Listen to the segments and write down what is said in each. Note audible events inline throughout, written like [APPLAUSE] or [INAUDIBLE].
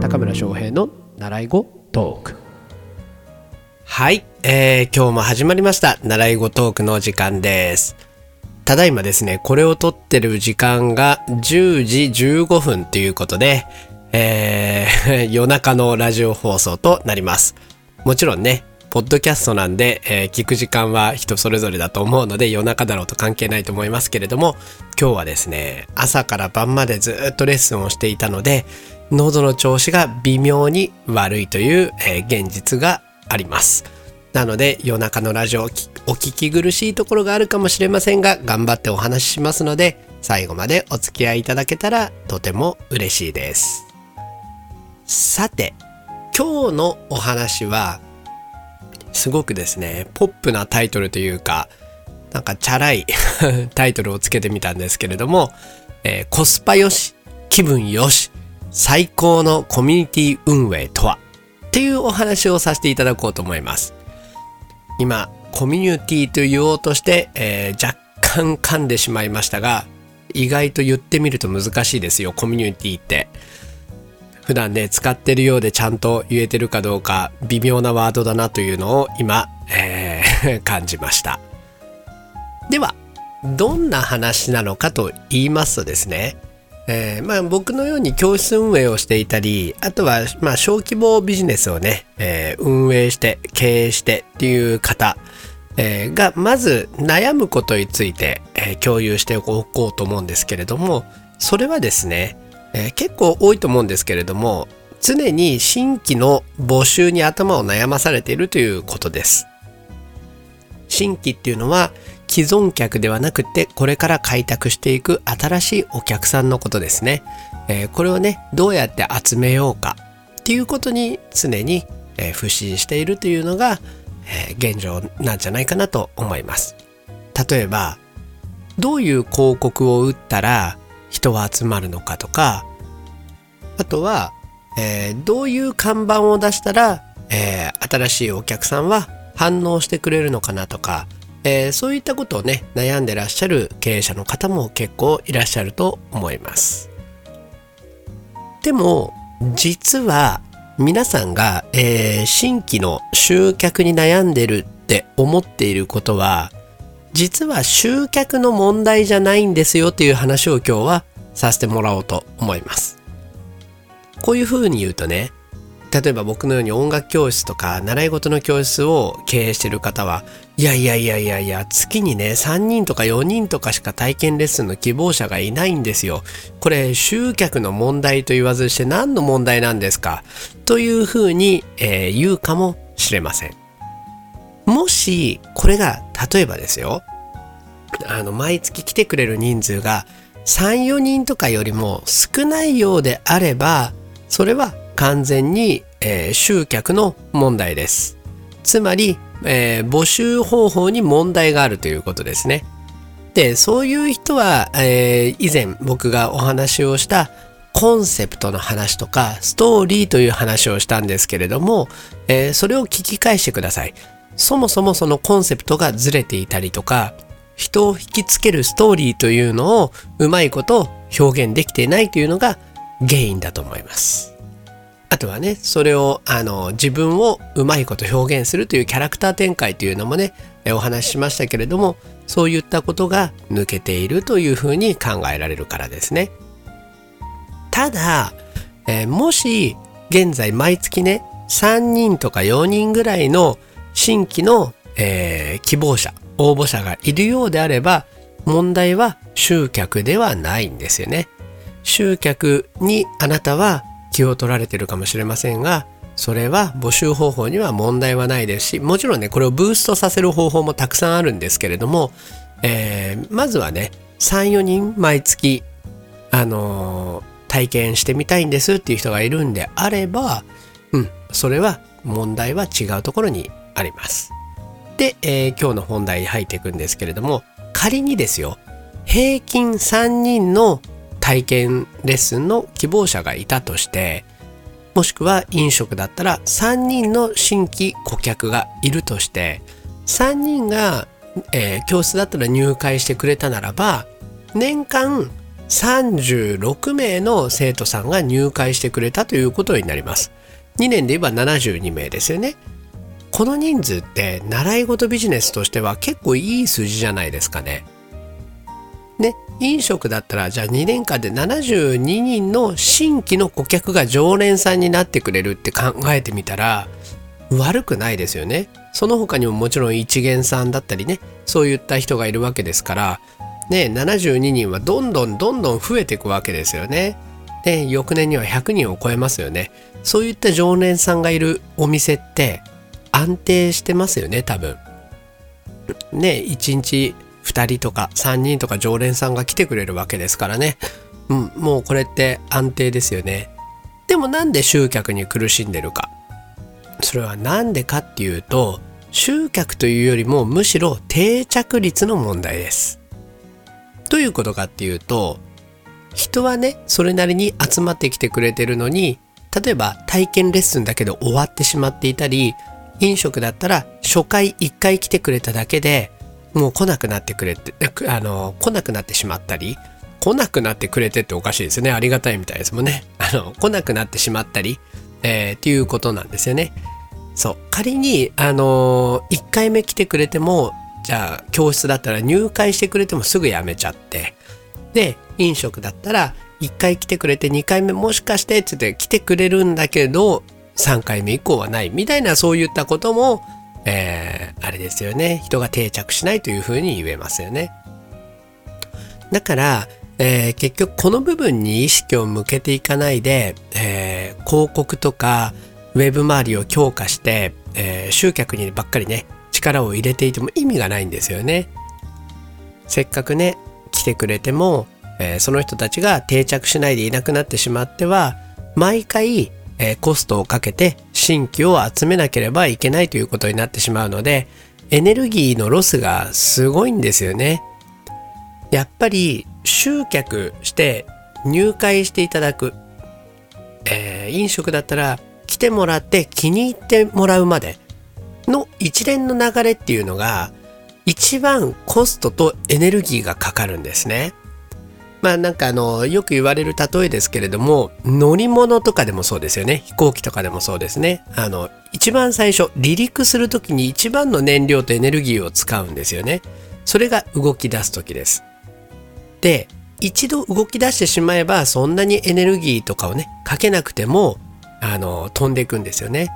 高村翔平の習い語トーク。はい、えー、今日も始まりました。習い語トークの時間です。ただいまですねこれを撮ってる時間が10時15分ということで、えー、[LAUGHS] 夜中のラジオ放送となります。もちろんねポッドキャストなんで、えー聞く時間は人それぞれだと思うので夜中だろうと関係ないと思いますけれども今日はですね朝から晩までずっとレッスンをしていたので喉の調子が微妙に悪いという、えー現実があります。なので夜中のラジオお聞き苦しいところがあるかもしれませんが頑張ってお話ししますので最後までお付き合いいただけたらとても嬉しいです。さて今日のお話はすごくですねポップなタイトルというかなんかチャラい [LAUGHS] タイトルをつけてみたんですけれども、えーコスパよし気分よし最高のコミュニティ運営とはっていうお話をさせていただこうと思います。今コミュニティと言おうとして、えー若干噛んでしまいましたが意外と言ってみると難しいですよコミュニティって。普段ね使ってるようでちゃんと言えてるかどうか微妙なワードだなというのを今、えー [LAUGHS] 感じました。ではどんな話なのかと言いますとですね、えーまあ、僕のように教室運営をしていたりあとはまあ小規模ビジネスをね、えー運営して経営してっていう方、えーがまず悩むことについて、え共有しておこうと思うんですけれどもそれはですね、えー結構多いと思うんですけれども常に新規の募集に頭を悩まされているということです。新規っていうのは既存客ではなくてこれから開拓していく新しいお客さんのことですね。えーこれをねどうやって集めようかっていうことに常に、えー不信しているというのが、えー現状なんじゃないかなと思います。例えばどういう広告を打ったら人は集まるのかとかあとは、えーどういう看板を出したら、えー新しいお客さんは反応してくれるのかなとか、えーそういったことをね悩んでらっしゃる経営者の方も結構いらっしゃると思います。でも実は皆さんが、えー新規の集客に悩んでるって思っていることは実は集客の問題じゃないんですよっていう話を今日はさせてもらおうと思います。こういう風に言うとね例えば僕のように音楽教室とか習い事の教室を経営してる方はいやいやいやいやいや月にね3人とか4人とかしか体験レッスンの希望者がいないんですよ。これ集客の問題と言わずして何の問題なんですか？という風に、えー言うかもしれません。もしこれが例えばですよ。あの毎月来てくれる人数が34人とかよりも少ないようであればそれは完全に、えー集客の問題です。つまり、えー募集方法に問題があるということですね。でそういう人は、えー以前僕がお話をしたコンセプトの話とかストーリーという話をしたんですけれども、えーそれを聞き返してください。そもそもそのコンセプトがずれていたりとか人を引きつけるストーリーというのをうまいこと表現できていないというのが原因だと思います。あとはね、それを、あの、自分をうまいこと表現するというキャラクター展開というのもね、お話ししましたけれども、そういったことが抜けているというふうに考えられるからですね。ただ、えーもし現在毎月ね、3人とか4人ぐらいの新規の、えー希望者、応募者がいるようであれば、問題は集客ではないんですよね。集客にあなたは気を取られてるかもしれませんが、それは募集方法には問題はないですし、もちろんね、これをブーストさせる方法もたくさんあるんですけれども、えーまずはね、3、4人毎月、あのー体験してみたいんですっていう人がいるんであれば、うん、それは問題は違うところにあります。で、えー今日の本題に入っていくんですけれども、仮にですよ、平均3人の体験レッスンの希望者がいたとして、もしくは飲食だったら3人の新規顧客がいるとして、3人が、えー教室だったら入会してくれたならば、年間36名の生徒さんが入会してくれたということになります2年で言えば72名ですよねこの人数って習い事ビジネスとしては結構いい数字じゃないですかねね飲食だったらじゃあ2年間で72人の新規の顧客が常連さんになってくれるって考えてみたら悪くないですよね。その他にももちろん一元さんだったりねそういった人がいるわけですからね72人はどんどんどんどん増えていくわけですよね。で翌年には100人を超えますよね。そういった常連さんがいるお店って安定してますよね多分。ね1日2人とか3人とか常連さんが来てくれるわけですからね。うん、もうこれって安定ですよね。でもなんで集客に苦しんでるか？それは何でかっていうと、集客というよりもむしろ定着率の問題です。どういうことかっていうと、人はね、それなりに集まってきてくれてるのに、例えば体験レッスンだけで終わってしまっていたり、飲食だったら初回1回来てくれただけでもう来なくなってくれて、[LAUGHS] あの、来なくなってしまったり、来なくなってくれてっておかしいですね。ありがたいみたいですもんね。[LAUGHS] あの、来なくなってしまったり、えー、っていうことなんですよね。そう。仮に、あの、1回目来てくれても、じゃあ、教室だったら入会してくれてもすぐ辞めちゃって、で、飲食だったら、1回来てくれて2回目もしかしてって言って来てくれるんだけど、3回目以降はないみたいなそういったことも、えー、あれですよね。人が定着しないというふうに言えますよね。だから、えー、結局この部分に意識を向けていかないで、えー、広告とかウェブ周りを強化して、えー、集客にばっかりね力を入れていても意味がないんですよね。せっかくね来てくれても、えー、その人たちが定着しないでいなくなってしまっては毎回えー、コストをかけて新規を集めなければいけないということになってしまうのでエネルギーのロスがすごいんですよね。やっぱり集客して入会していただく、えー、飲食だったら来てもらって気に入ってもらうまでの一連の流れっていうのが一番コストとエネルギーがかかるんですね。まあなんかあのよく言われる例えですけれども乗り物とかでもそうですよね。飛行機とかでもそうですね。あの一番最初離陸する時に一番の燃料とエネルギーを使うんですよね。それが動き出す時です。で一度動き出してしまえばそんなにエネルギーとかをねかけなくてもあの飛んでいくんですよね。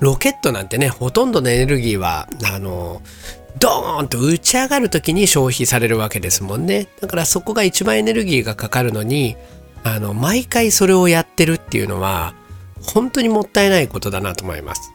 ロケットなんてねほとんどのエネルギーはあのドーンと打ち上がる時に消費されるわけですもんね。だからそこが一番エネルギーがかかるのに、あの、毎回それをやってるっていうのは、本当にもったいないことだなと思います。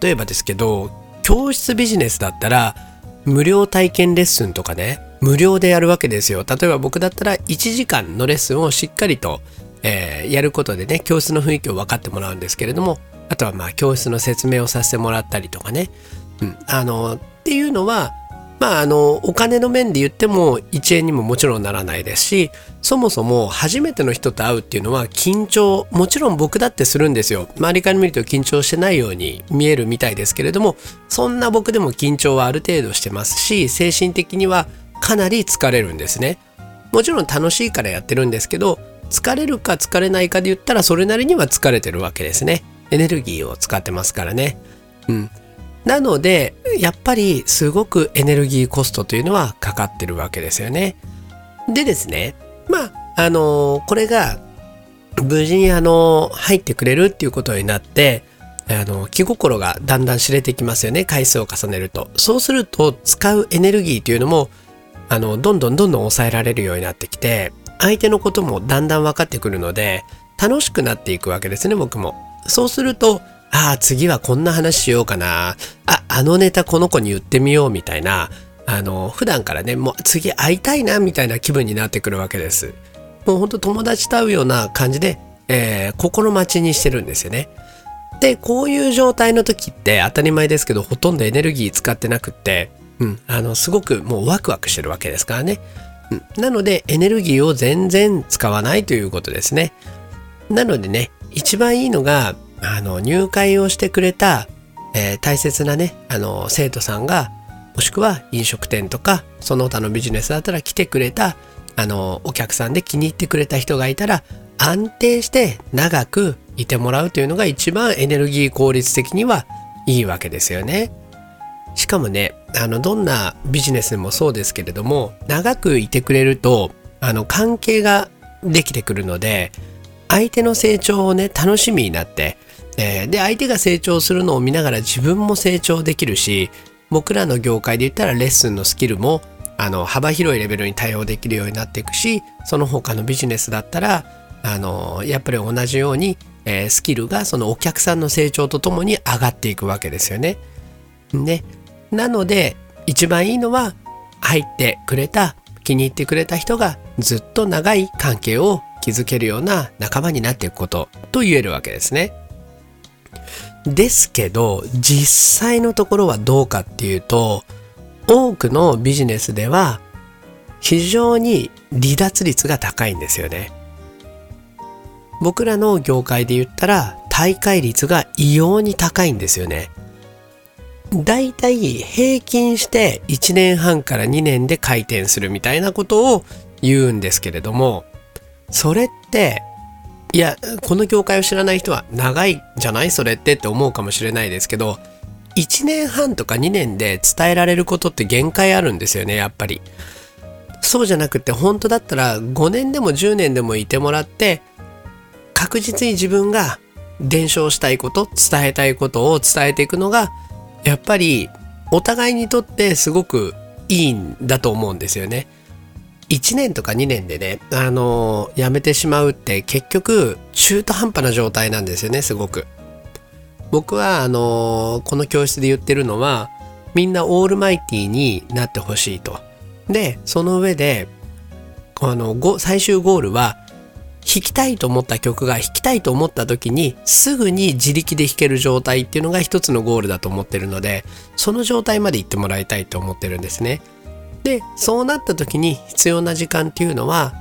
例えばですけど、教室ビジネスだったら、無料体験レッスンとかね、無料でやるわけですよ。例えば僕だったら1時間のレッスンをしっかりと、えー、やることでね、教室の雰囲気を分かってもらうんですけれども、あとはまあ教室の説明をさせてもらったりとかね、うん、あのっていうのはまああのお金の面で言っても1円にももちろんならないですしそもそも初めての人と会うっていうのは緊張もちろん僕だってするんですよ。周りから見ると緊張してないように見えるみたいですけれどもそんな僕でも緊張はある程度してますし精神的にはかなり疲れるんですね。もちろん楽しいからやってるんですけど疲れるか疲れないかで言ったらそれなりには疲れてるわけですね。エネルギーを使ってますからね。うん。なので、やっぱりすごくエネルギーコストというのはかかってるわけですよね。でですね、まあ、あのこれが無事にあの入ってくれるっていうことになって、あの気心がだんだん知れてきますよね。回数を重ねると。そうすると使うエネルギーというのもあのどんどんどんどん抑えられるようになってきて相手のこともだんだん分かってくるので楽しくなっていくわけですね僕も。そうするとああ、次はこんな話しようかな。あ、あのネタこの子に言ってみようみたいな、あの、普段からね、もう次会いたいなみたいな気分になってくるわけです。もうほんと友達と会うような感じで、えー、心待ちにしてるんですよね。で、こういう状態の時って当たり前ですけど、ほとんどエネルギー使ってなくって、うん、あの、すごくもうワクワクしてるわけですからね。うん、なので、エネルギーを全然使わないということですね。なのでね、一番いいのが、あの入会をしてくれた、えー、大切なねあの生徒さんがもしくは飲食店とかその他のビジネスだったら来てくれたあの、お客さんで気に入ってくれた人がいたら、安定して長くいてもらうというのが一番エネルギー効率的にはいいわけですよね。しかもね、あの、どんなビジネスでもそうですけれども、長くいてくれると、あの、関係ができてくるので、相手の成長をね、楽しみになって、えー、で、相手が成長するのを見ながら自分も成長できるし、僕らの業界で言ったらレッスンのスキルもあの幅広いレベルに対応できるようになっていくしその他のビジネスだったらあのやっぱり同じように、えー、スキルがそのお客さんの成長とともに上がっていくわけですよね。ねなので一番いいのは入ってくれた気に入ってくれた人がずっと長い関係を築けるような仲間になっていくことと言えるわけですね。ですけど実際のところはどうかっていうと多くのビジネスでは非常に離脱率が高いんですよね。僕らの業界で言ったら大会率が異様に高いんですよね。だいたい平均して1年半から2年で回転するみたいなことを言うんですけれども、それって、いや、この業界を知らない人は長いじゃない？それってって思うかもしれないですけど、1年半とか2年で伝えられることって限界あるんですよね、やっぱり。そうじゃなくて、本当だったら5年でも10年でもいてもらって、確実に自分が伝承したいこと、伝えたいことを伝えていくのが、やっぱりお互いにとってすごくいいんだと思うんですよね。1年とか2年でね、あのー、辞めてしまうって結局中途半端な状態なんですよね、すごく。僕はあのこの教室で言ってるのはみんなオールマイティになってほしいと。でその上であの最終ゴールは弾きたいと思った曲が弾きたいと思った時にすぐに自力で弾ける状態っていうのが一つのゴールだと思ってるのでその状態まで行ってもらいたいと思ってるんですね。でそうなった時に必要な時間っていうのは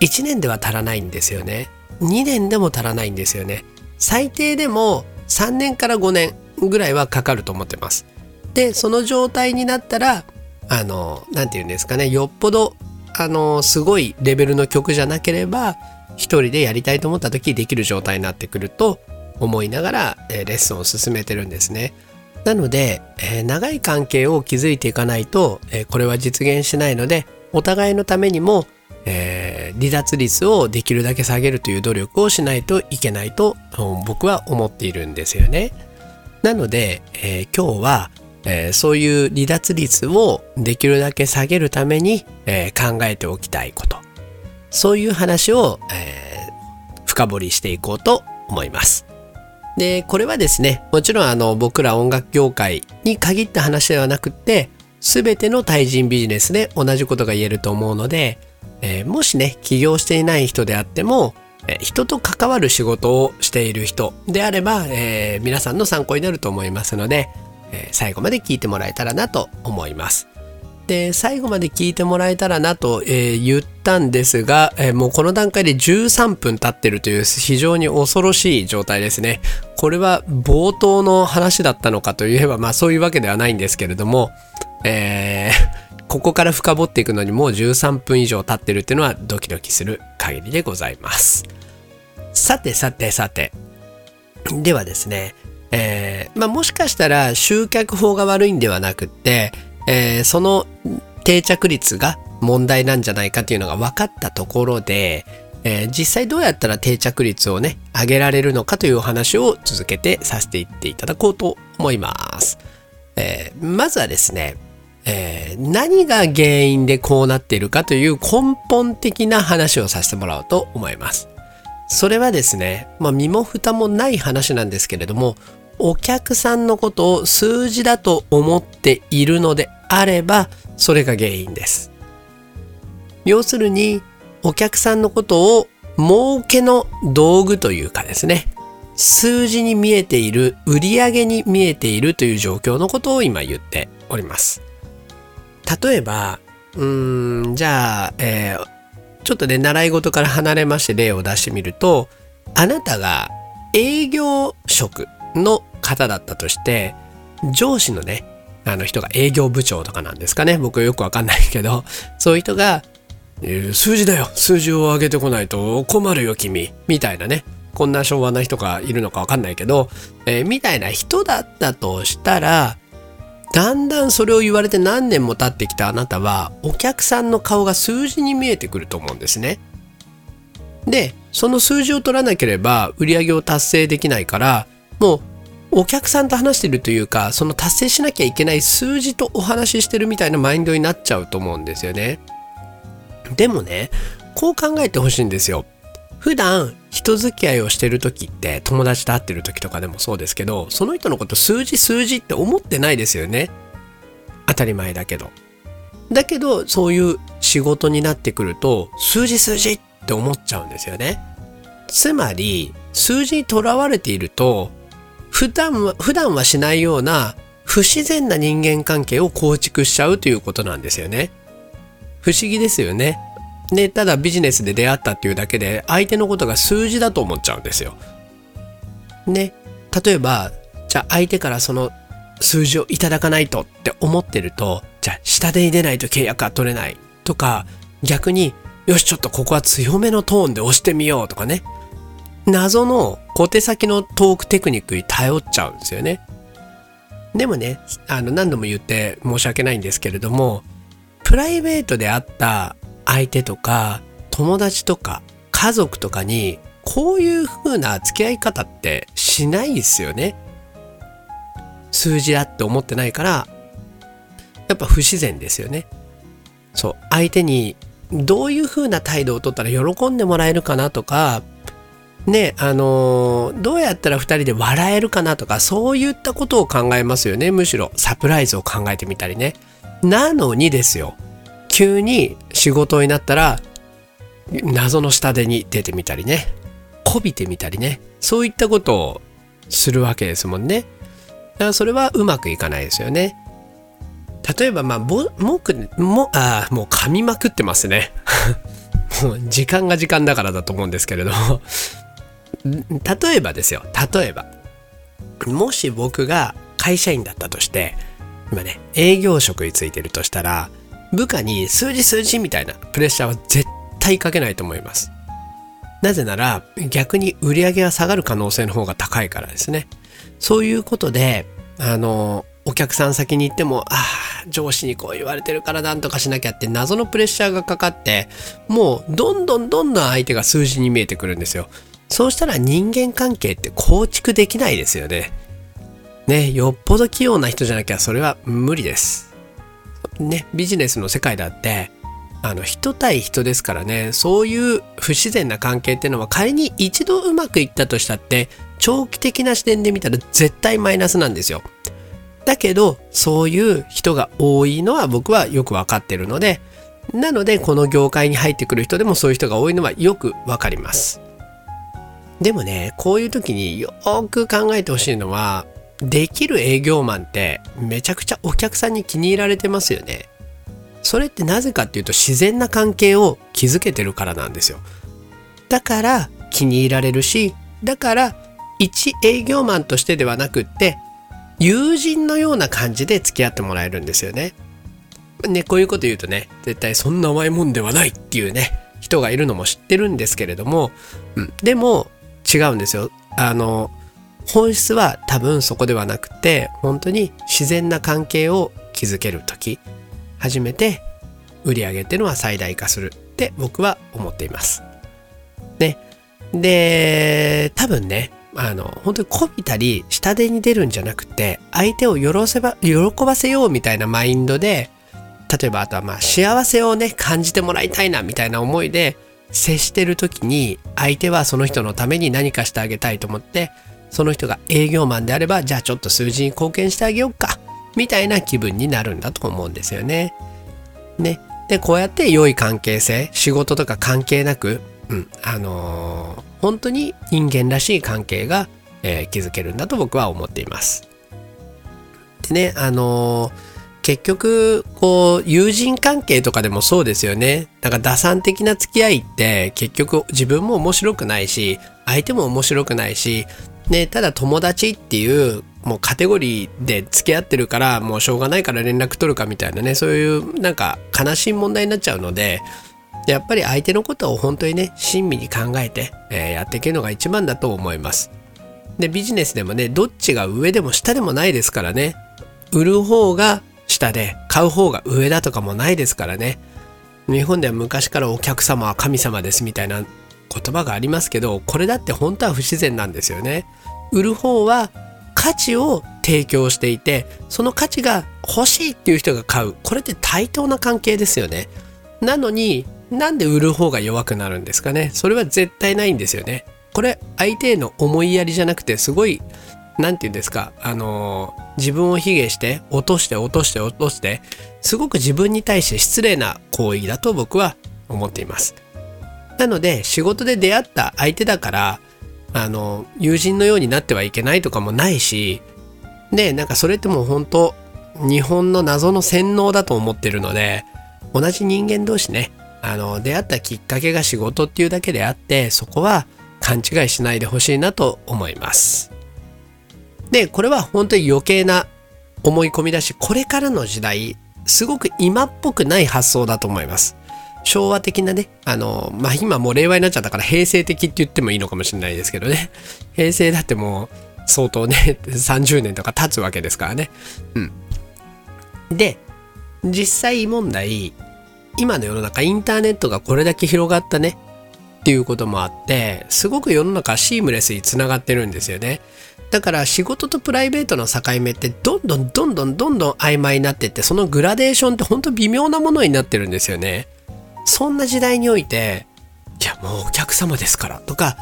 1年では足らないんですよね。2年でも足らないんですよね。最低でも3年から5年ぐらいはかかると思ってます。でその状態になったらあの何て言うんですかねよっぽどあのすごいレベルの曲じゃなければ一人でやりたいと思った時できる状態になってくると思いながら、え、レッスンを進めてるんですね。なので、えー、長い関係を築いていかないと、えー、これは実現しないのでお互いのためにもえー、離脱率をできるだけ下げるという努力をしないといけないと僕は思っているんですよね。なので、えー、今日は、えー、そういう離脱率をできるだけ下げるために、え考えておきたいことそういう話を、え深掘りしていこうと思います。でこれはですねもちろんあの僕ら音楽業界に限った話ではなくって全ての対人ビジネスで同じことが言えると思うのでえー、もしね、起業していない人であっても、えー、人と関わる仕事をしている人であれば、えー、皆さんの参考になると思いますので、え最後まで聞いてもらえたらなと思います。で、最後まで聞いてもらえたらなと、え言ったんですが、えもうこの段階で13分経ってるという非常に恐ろしい状態ですね。これは冒頭の話だったのかといえば、まあそういうわけではないんですけれども、えーここから深掘っていくのにもう13分以上経ってるっていうのはドキドキする限りでございます。さてさてさて。ではですね、えー、まあ、もしかしたら集客法が悪いんではなくって、えー、その定着率が問題なんじゃないかっていうのが分かったところで、えー、実際どうやったら定着率をね、上げられるのかというお話を続けてさせていっていただこうと思います。えー、まずはですね、えー、何が原因でこうなっているかという根本的な話をさせてもらおうと思います。それはですね、まあ、身も蓋もない話なんですけれども、お客さんのことを数字だと思っているのであれば、それが原因です。要するに、お客さんのことを儲けの道具というかですね、数字に見えている、売上に見えているという状況のことを今言っております。例えば、うーん、じゃあ、えー、ちょっとね、習い事から離れまして例を出してみると、あなたが営業職の方だったとして、上司のね、あの人が営業部長とかなんですかね。僕よくわかんないけど、そういう人が、えー数字だよ。数字を上げてこないと困るよ君。みたいなね。こんな昭和な人がいるのかわかんないけど、えーみたいな人だったとしたらだんだんそれを言われて何年も経ってきたあなたはお客さんの顔が数字に見えてくると思うんですね。でその数字を取らなければ売り上げを達成できないからもうお客さんと話してるというかその達成しなきゃいけない数字とお話ししてるみたいなマインドになっちゃうと思うんですよね。でもねこう考えてほしいんですよ。普段人付き合いをしてる時って友達と会ってる時とかでもそうですけどその人のこと数字数字って思ってないですよね当たり前だけどだけどそういう仕事になってくると数字数字って思っちゃうんですよねつまり数字にとらわれていると普段は普段はしないような不自然な人間関係を構築しちゃうということなんですよね。不思議ですよね。ね、ただビジネスで出会ったっていうだけで相手のことが数字だと思っちゃうんですよ。ね、例えばじゃあ相手からその数字をいただかないとって思ってるとじゃあ下手に出ないと契約は取れない。とか逆によしちょっとここは強めのトーンで押してみようとかね。謎の小手先のトークテクニックに頼っちゃうんですよね。でもねあの何度も言って申し訳ないんですけれどもプライベートであった相手とか友達とか家族とかにこういう風な付き合い方ってしないですよね。数字だって思ってないからやっぱ不自然ですよね。そう相手にどういう風な態度をとったら喜んでもらえるかなとかねあのーどうやったら2人で笑えるかなとかそういったことを考えますよねむしろ。サプライズを考えてみたりね。なのにですよ。急に仕事になったら謎の下手に出てみたりね。こびてみたりね。そういったことをするわけですもんね。だからそれはうまくいかないですよね。例えばまあぼもくもあもう噛みまくってますね。[LAUGHS] 時間が時間だからだと思うんですけれども。例えばですよ例えばもし僕が会社員だったとして今ね営業職についてるとしたら部下に数字数字みたいなプレッシャーは絶対かけないと思います。なぜなら逆に売り上げが下がる可能性の方が高いからですね。そういうことで、あの、お客さん先に行っても、ああ、上司にこう言われてるからなんとかしなきゃって謎のプレッシャーがかかって、もうどんどんどんどん相手が数字に見えてくるんですよ。そうしたら人間関係って構築できないですよね。ね、よっぽど器用な人じゃなきゃそれは無理です。ね、ビジネスの世界だってあの人対人ですからねそういう不自然な関係っていうのは仮に一度うまくいったとしたって長期的な視点で見たら絶対マイナスなんですよだけどそういう人が多いのは僕はよく分かってるのでなのでこの業界に入ってくる人でもそういう人が多いのはよく分かりますでもねこういう時によーく考えてほしいのはできる営業マンってめちゃくちゃお客さんに気に入られてますよね。それってなぜかっていうと自然な関係を築けてるからなんですよ。だから気に入られるし、だから一営業マンとしてではなくって友人のような感じで付き合ってもらえるんですよね。ね、こういうこと言うとね、絶対そんな甘いもんではないっていうね、人がいるのも知ってるんですけれども、うん、でも違うんですよ。あの、本質は多分そこではなくて本当に自然な関係を築ける時初めて売り上げっていうのは最大化するって僕は思っています。ね。で多分ねあの本当にこびたり下手に出るんじゃなくて相手を喜せば喜ばせようみたいなマインドで例えばあとはまあ幸せをね感じてもらいたいなみたいな思いで接してる時に相手はその人のために何かしてあげたいと思ってその人が営業マンであればじゃあちょっと数字に貢献してあげようかみたいな気分になるんだと思うんですよね。ね。でこうやって良い関係性仕事とか関係なく、うんあのー本当に人間らしい関係が、えー築けるんだと僕は思っています。でねあのー結局こう友人関係とかでもそうですよね。なんか打算的な付き合いって結局自分も面白くないし相手も面白くないしね、ただ友達っていうもうカテゴリーで付き合ってるからもうしょうがないから連絡取るかみたいなねそういうなんか悲しい問題になっちゃうのでやっぱり相手のことを本当にね、親身に考えて、えー、やっていけるのが一番だと思います。で、ビジネスでもね、どっちが上でも下でもないですからね。売る方が下で、買う方が上だとかもないですからね。日本では昔からお客様は神様ですみたいな言葉がありますけど、これだって本当は不自然なんですよね。売る方は価値を提供していて、その価値が欲しいっていう人が買う。これって対等な関係ですよね。なのに、なんで売る方が弱くなるんですかねそれは絶対ないんですよね。これ相手への思いやりじゃなくてすごい何て言うんですかあのー、自分を卑下して落として落として落としてすごく自分に対して失礼な行為だと僕は思っています。なので仕事で出会った相手だからあの友人のようになってはいけないとかもないしでなんかそれってもう本当日本の謎の洗脳だと思ってるので同じ人間同士ねあの、出会ったきっかけが仕事っていうだけであって、そこは勘違いしないでほしいなと思います。で、これは本当に余計な思い込みだし、これからの時代、すごく今っぽくない発想だと思います。昭和的なね、あの、まあ、今もう令和になっちゃったから平成的って言ってもいいのかもしれないですけどね。[LAUGHS] 平成だってもう相当ね、[LAUGHS] 30年とか経つわけですからね。うん。で、実際問題、今の世の中インターネットがこれだけ広がったねっていうこともあってすごく世の中シームレスにつながってるんですよね。だから仕事とプライベートの境目ってどんどんどんどんどんどん曖昧になってってそのグラデーションってほんと微妙なものになってるんですよね。そんな時代においていやもうお客様ですからとか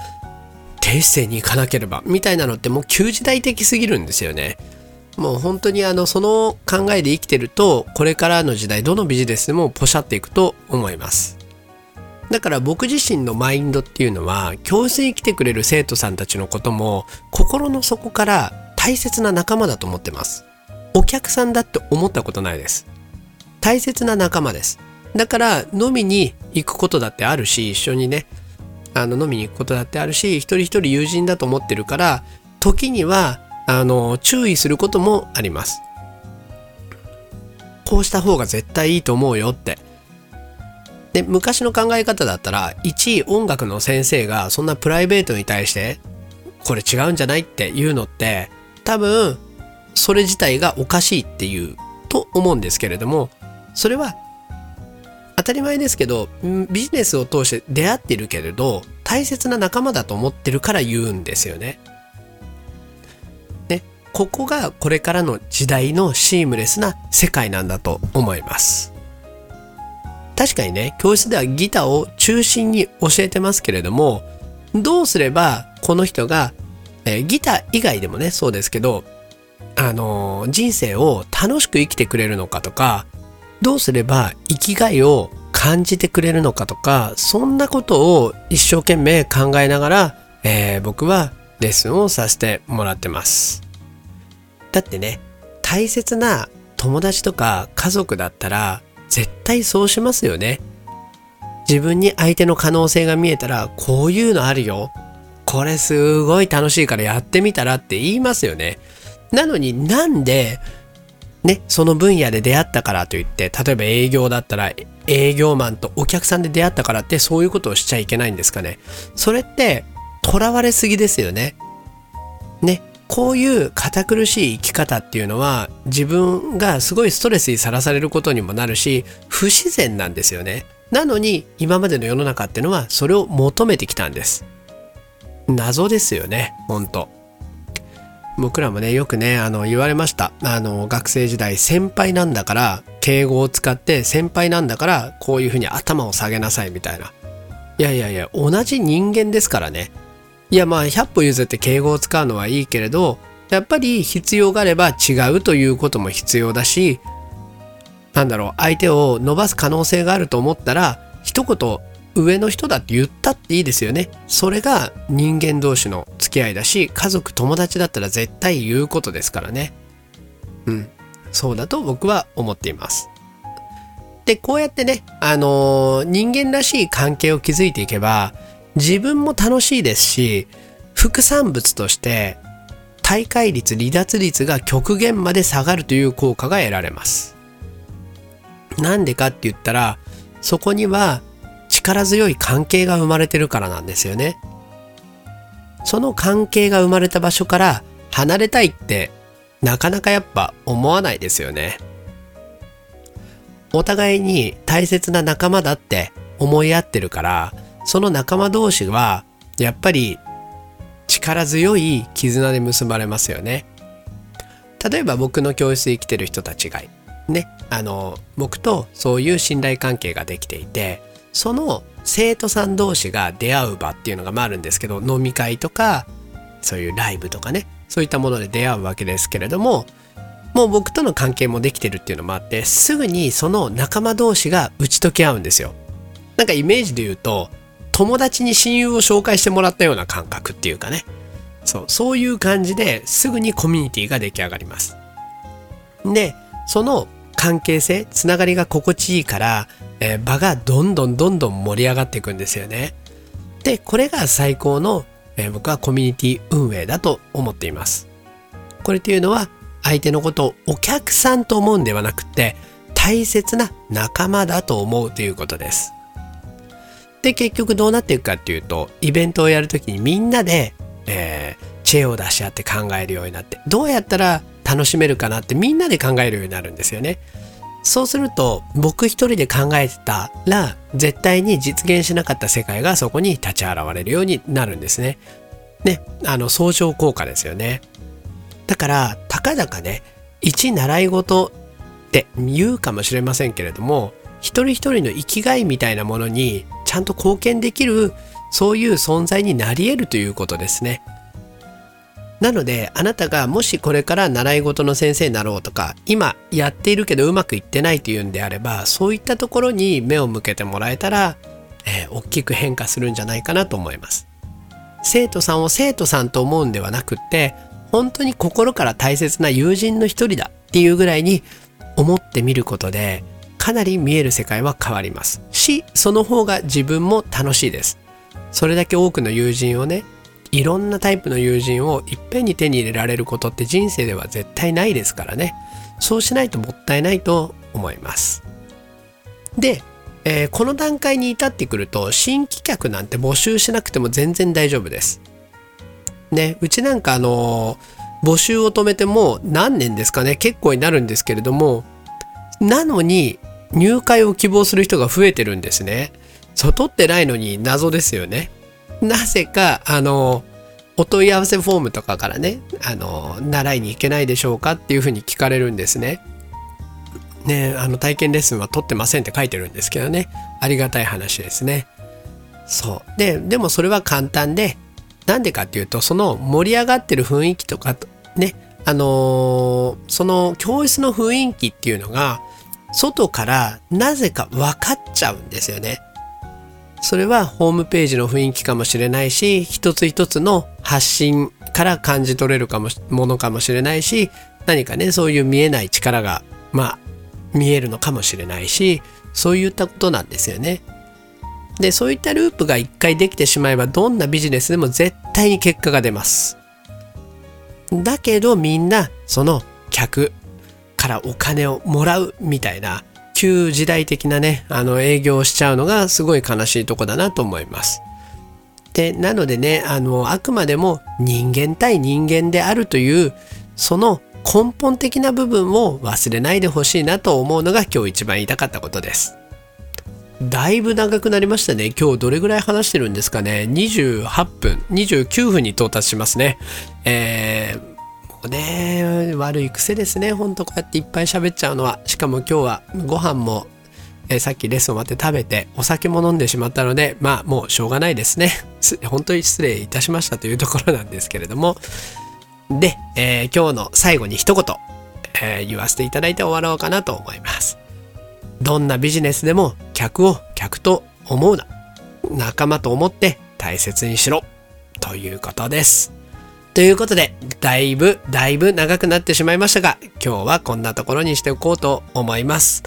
低姿勢に行かなければみたいなのってもう旧時代的すぎるんですよね。もう本当にあのその考えで生きてるとこれからの時代どのビジネスでもポシャっていくと思います。だから僕自身のマインドっていうのは教室に来てくれる生徒さんたちのことも心の底から大切な仲間だと思ってますお客さんだって思ったことないです大切な仲間ですだから飲みに行くことだってあるし一緒にねあの飲みに行くことだってあるし一人一人友人だと思ってるから時にはあの、注意することもあります。こうした方が絶対いいと思うよって。で、昔の考え方だったら、1位音楽の先生がそんなプライベートに対して、これ違うんじゃないっていうのって、多分、それ自体がおかしいっていう、と思うんですけれども、それは、当たり前ですけど、ビジネスを通して出会ってるけれど、大切な仲間だと思ってるから言うんですよね。ここがこれからの時代のシームレスな世界なんだと思います。確かにね、教室ではギターを中心に教えてますけれども、どうすればこの人が、えー、ギター以外でもね、そうですけど、あのー、人生を楽しく生きてくれるのかとか、どうすれば生きがいを感じてくれるのかとか、そんなことを一生懸命考えながら、えー、僕はレッスンをさせてもらってます。だってね、大切な友達とか家族だったら絶対そうしますよね。自分に相手の可能性が見えたらこういうのあるよ。これすごい楽しいからやってみたらって言いますよね。なのになんでね、その分野で出会ったからといって、例えば営業だったら営業マンとお客さんで出会ったからってそういうことをしちゃいけないんですかね。それって囚われすぎですよね。ね、こういう堅苦しい生き方っていうのは自分がすごいストレスにさらされることにもなるし不自然なんですよね。なのに今までの世の中ってのはそれを求めてきたんです。謎ですよね、ほんと。僕らもね、よくね、あの、言われました。あの、学生時代、先輩なんだから、敬語を使って、先輩なんだから、こういうふうに頭を下げなさい、みたいな。いやいやいや、同じ人間ですからね。いやまあ100歩譲って敬語を使うのはいいけれどやっぱり必要があれば違うということも必要だしなんだろう相手を伸ばす可能性があると思ったら一言上の人だって言ったっていいですよね。それが人間同士の付き合いだし家族友達だったら絶対言うことですからね。うん。そうだと僕は思っています。でこうやってねあのー、人間らしい関係を築いていけば自分も楽しいですし、副産物として大会率、離脱率が極限まで下がるという効果が得られます。なんでかって言ったら、そこには力強い関係が生まれてるからなんですよね。その関係が生まれた場所から離れたいってなかなかやっぱ思わないですよね。お互いに大切な仲間だって思い合ってるからその仲間同士はやっぱり力強い絆で結ばれますよね。例えば僕の教室で生きてる人たちがねあの僕とそういう信頼関係ができていてその生徒さん同士が出会う場っていうのがあるんですけど飲み会とかそういうライブとかねそういったもので出会うわけですけれどももう僕との関係もできてるっていうのもあってすぐにその仲間同士が打ち解け合うんですよ。なんかイメージで言うと友達に親友を紹介してもらったような感覚っていうかねそうそういう感じですぐにコミュニティが出来上がります。でその関係性つながりが心地いいから、えー、場がどんどんどんどん盛り上がっていくんですよね。でこれが最高の、えー、僕はコミュニティ運営だと思っています。これっていうのは相手のことをお客さんと思うんではなくて大切な仲間だと思うということです。で結局どうなっていくかっていうとイベントをやるときにみんなで、えー、知恵を出し合って考えるようになってどうやったら楽しめるかなってみんなで考えるようになるんですよね。そうすると僕一人で考えてたら絶対に実現しなかった世界がそこに立ち現れるようになるんですね。ね、あの相乗効果ですよね。だからたかだかね一習い事って言うかもしれませんけれども一人一人の生きがいみたいなものにちゃんと貢献できるそういう存在になり得るということですね。なのであなたがもしこれから習い事の先生になろうとか今やっているけどうまくいってないっていうんであればそういったところに目を向けてもらえたら、えー、大きく変化するんじゃないかなと思います生徒さんを生徒さんと思うんではなくって本当に心から大切な友人の一人だっていうぐらいに思ってみることでかなり見える世界は変わります。しその方が自分も楽しいです。それだけ多くの友人をねいろんなタイプの友人をいっぺんに手に入れられることって人生では絶対ないですからね。そうしないともったいないと思います。で、えー、この段階に至ってくると新規客なんて募集しなくても全然大丈夫です。ねうちなんかあのー、募集を止めても何年ですかね結構になるんですけれどもなのに入会を希望する人が増えてるんですねそう取ってないのに謎ですよねなぜか、あの、お問い合わせフォームとかからね、あの、習いに行けないでしょうかっていうふうに聞かれるんですね。ね、あの、体験レッスンは取ってませんって書いてるんですけどね。ありがたい話ですね。そう。で、でもそれは簡単で、なんでかっていうと、その盛り上がってる雰囲気とか、ね、あのー、その教室の雰囲気っていうのが、外からなぜか分かっちゃうんですよね。それはホームページの雰囲気かもしれないし一つ一つの発信から感じ取れるかもものかもしれないし何かねそういう見えない力がまあ見えるのかもしれないしそういったことなんですよね。でそういったループが一回できてしまえばどんなビジネスでも絶対に結果が出ます。だけどみんなその客からお金をもらうみたいな旧時代的なね、あの営業をしちゃうのがすごい悲しいとこだなと思います。で、なのでね、あの、あくまでも人間対人間であるという、その根本的な部分を忘れないでほしいなと思うのが今日一番言いたかったことです。だいぶ長くなりましたね。今日どれぐらい話してるんですかね。28分、29分に到達しますね。えーね悪い癖ですね。ほんとこうやっていっぱい喋っちゃうのは。しかも今日はご飯も、え、さっきレッスン終わって食べてお酒も飲んでしまったのでまあもうしょうがないですね。本当に失礼いたしましたというところなんですけれども。で、えー、今日の最後に一言、えー、言わせていただいて終わろうかなと思います。どんなビジネスでも客を客と思うな。仲間と思って大切にしろ。ということです。ということで、だいぶ、だいぶ長くなってしまいましたが、今日はこんなところにしておこうと思います。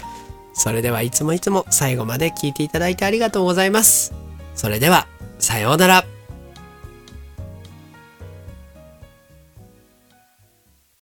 それではいつもいつも最後まで聞いていただいてありがとうございます。それでは、さようなら。